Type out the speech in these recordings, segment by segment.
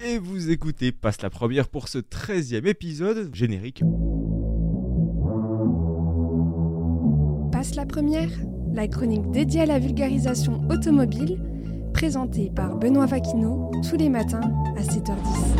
Et vous écoutez Passe la première pour ce 13e épisode générique. Passe la première, la chronique dédiée à la vulgarisation automobile, présentée par Benoît Vaquineau tous les matins à 7h10.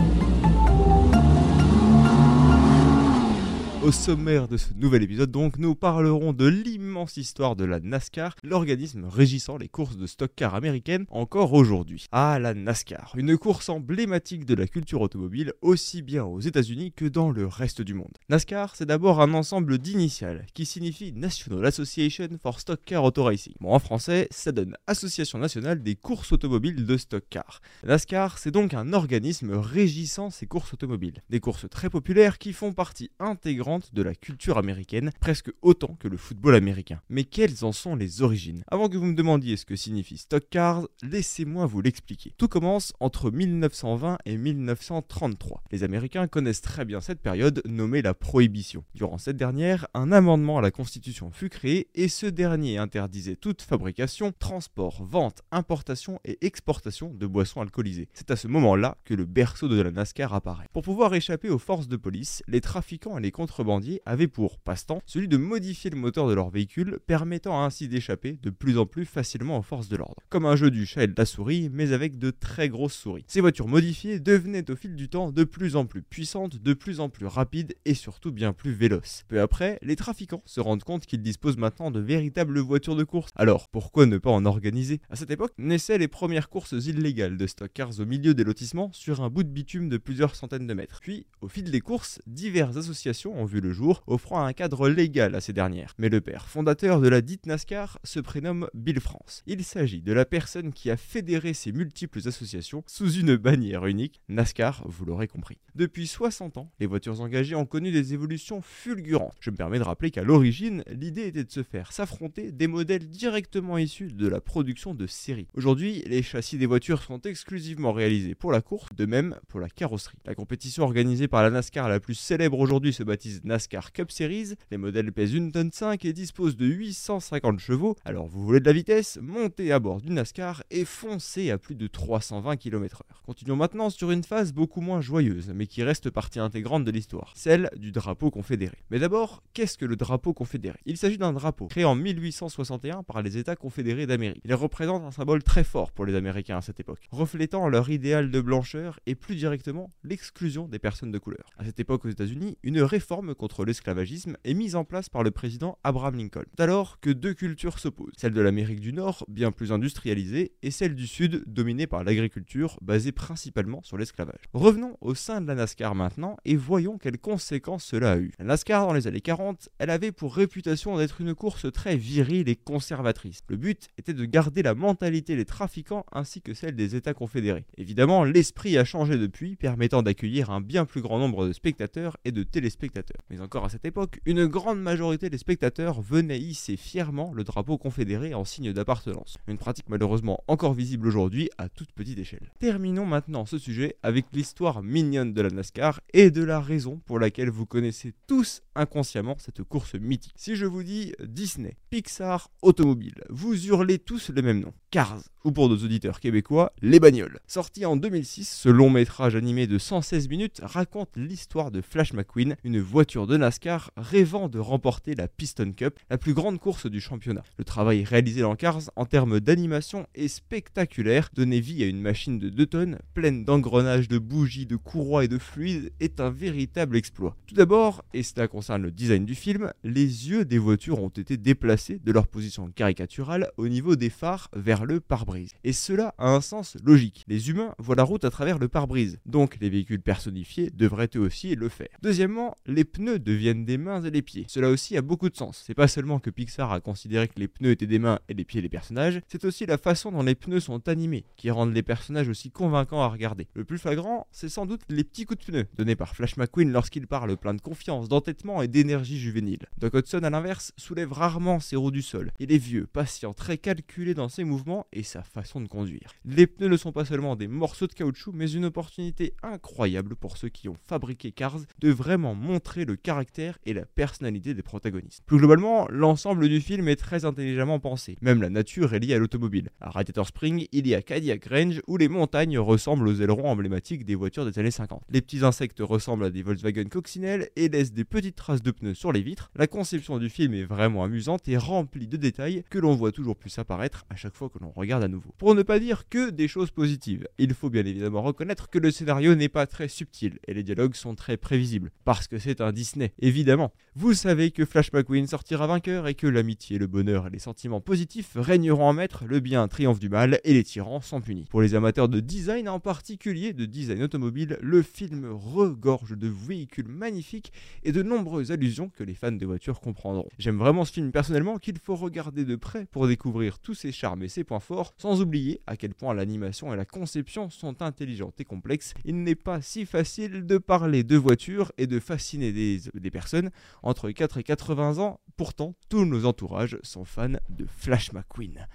Au sommaire de ce nouvel épisode, donc, nous parlerons de l'immense histoire de la NASCAR, l'organisme régissant les courses de stock car américaines encore aujourd'hui. Ah, la NASCAR, une course emblématique de la culture automobile, aussi bien aux États-Unis que dans le reste du monde. NASCAR, c'est d'abord un ensemble d'initiales qui signifie National Association for Stock Car Auto Racing. Bon, en français, ça donne Association nationale des courses automobiles de stock car. NASCAR, c'est donc un organisme régissant ces courses automobiles. Des courses très populaires qui font partie intégrante de la culture américaine, presque autant que le football américain. Mais quelles en sont les origines? Avant que vous me demandiez ce que signifie Stock Cars, laissez-moi vous l'expliquer. Tout commence entre 1920 et 1933. Les Américains connaissent très bien cette période nommée la Prohibition. Durant cette dernière, un amendement à la Constitution fut créé et ce dernier interdisait toute fabrication, transport, vente, importation et exportation de boissons alcoolisées. C'est à ce moment-là que le berceau de la NASCAR apparaît. Pour pouvoir échapper aux forces de police, les trafiquants et les contrebandiers avaient pour passe-temps celui de modifier le moteur de leur véhicule, permettant ainsi d'échapper de plus en plus facilement aux forces de l'ordre. Comme un jeu du chat et de la souris, mais avec de très grosses souris. Ces voitures modifiées devenaient au fil du temps de plus en plus puissantes, de plus en plus rapides et surtout bien plus véloces. Peu après, les trafiquants se rendent compte qu'ils disposent maintenant de véritables voitures de course. Alors, pourquoi ne pas en organiser? À cette époque, naissaient les premières courses illégales de stock cars au milieu des lotissements sur un bout de bitume de plusieurs centaines de mètres. Puis, au fil des courses, diverses associations ont vu le jour, offrant un cadre légal à ces dernières. Mais le père fondateur de la dite NASCAR se prénomme Bill France. Il s'agit de la personne qui a fédéré ces multiples associations sous une bannière unique, NASCAR, vous l'aurez compris. Depuis 60 ans, les voitures engagées ont connu des évolutions fulgurantes. Je me permets de rappeler qu'à l'origine, l'idée était de se faire s'affronter des modèles directement issus de la production de série. Aujourd'hui, les châssis des voitures sont exclusivement réalisés pour la course, de même pour la carrosserie. La compétition organisée par la NASCAR la plus célèbre aujourd'hui se baptise NASCAR Cup Series. Les modèles pèsent une tonne 5 et disposent de 850 chevaux. Alors vous voulez de la vitesse? Montez à bord du NASCAR et foncez à plus de 320 km/h. Continuons maintenant sur une phase beaucoup moins joyeuse, mais qui reste partie intégrante de l'histoire, celle du drapeau confédéré. Mais d'abord, qu'est-ce que le drapeau confédéré? Il s'agit d'un drapeau créé en 1861 par les États confédérés d'Amérique. Il représente un symbole très fort pour les Américains à cette époque, reflétant leur idéal de blancheur et plus directement l'exclusion des personnes de couleur. À cette époque aux États-Unis, une réforme contre l'esclavagisme est mise en place par le président Abraham Lincoln. Alors que deux cultures s'opposent, celle de l'Amérique du Nord, bien plus industrialisée, et celle du Sud, dominée par l'agriculture, basée principalement sur l'esclavage. Revenons au sein de la NASCAR maintenant et voyons quelles conséquences cela a eu. La NASCAR dans les années 40, elle avait pour réputation d'être une course très virile et conservatrice. Le but était de garder la mentalité des trafiquants ainsi que celle des États confédérés. Évidemment, l'esprit a changé depuis, permettant d'accueillir un bien plus grand nombre de spectateurs et de téléspectateurs. Mais encore à cette époque, une grande majorité des spectateurs venaient hisser fièrement le drapeau confédéré en signe d'appartenance. Une pratique malheureusement encore visible aujourd'hui à toute petite échelle. Terminons maintenant ce sujet avec l'histoire mignonne de la NASCAR et de la raison pour laquelle vous connaissez tous inconsciemment cette course mythique. Si je vous dis Disney, Pixar, Automobile, vous hurlez tous le même nom. Cars, ou pour nos auditeurs québécois, Les Bagnoles. Sorti en 2006, ce long métrage animé de 116 minutes raconte l'histoire de Flash McQueen, une de NASCAR rêvant de remporter la Piston Cup, la plus grande course du championnat. Le travail réalisé dans Cars en termes d'animation est spectaculaire, donner vie à une machine de 2 tonnes, pleine d'engrenages, de bougies, de courroies et de fluides, est un véritable exploit. Tout d'abord, et cela concerne le design du film, les yeux des voitures ont été déplacés de leur position caricaturale au niveau des phares vers le pare-brise. Et cela a un sens logique. Les humains voient la route à travers le pare-brise, donc les véhicules personnifiés devraient eux aussi le faire. Deuxièmement, les pneus deviennent des mains et des pieds. Cela aussi a beaucoup de sens. C'est pas seulement que Pixar a considéré que les pneus étaient des mains et des pieds des personnages, c'est aussi la façon dont les pneus sont animés qui rendent les personnages aussi convaincants à regarder. Le plus flagrant, c'est sans doute les petits coups de pneus donnés par Flash McQueen lorsqu'il parle plein de confiance, d'entêtement et d'énergie juvénile. Doc Hudson, à l'inverse, soulève rarement ses roues du sol. Il est vieux, patient, très calculé dans ses mouvements et sa façon de conduire. Les pneus ne sont pas seulement des morceaux de caoutchouc, mais une opportunité incroyable pour ceux qui ont fabriqué Cars de vraiment montrer le caractère et la personnalité des protagonistes. Plus globalement, l'ensemble du film est très intelligemment pensé. Même la nature est liée à l'automobile. À Radiator Spring, il y a Cadillac Range où les montagnes ressemblent aux ailerons emblématiques des voitures des années 50. Les petits insectes ressemblent à des Volkswagen coccinelles et laissent des petites traces de pneus sur les vitres. La conception du film est vraiment amusante et remplie de détails que l'on voit toujours plus apparaître à chaque fois que l'on regarde à nouveau. Pour ne pas dire que des choses positives, il faut bien évidemment reconnaître que le scénario n'est pas très subtil et les dialogues sont très prévisibles, parce que c'est un Disney, évidemment. Vous savez que Flash McQueen sortira vainqueur et que l'amitié, le bonheur et les sentiments positifs régneront en maître, le bien triomphe du mal et les tyrans sont punis. Pour les amateurs de design, en particulier de design automobile, le film regorge de véhicules magnifiques et de nombreuses allusions que les fans de voitures comprendront. J'aime vraiment ce film personnellement qu'il faut regarder de près pour découvrir tous ses charmes et ses points forts, sans oublier à quel point l'animation et la conception sont intelligentes et complexes. Il n'est pas si facile de parler de voitures et de fasciner des, personnes entre 4 et 80 ans, pourtant tous nos entourages sont fans de Flash McQueen.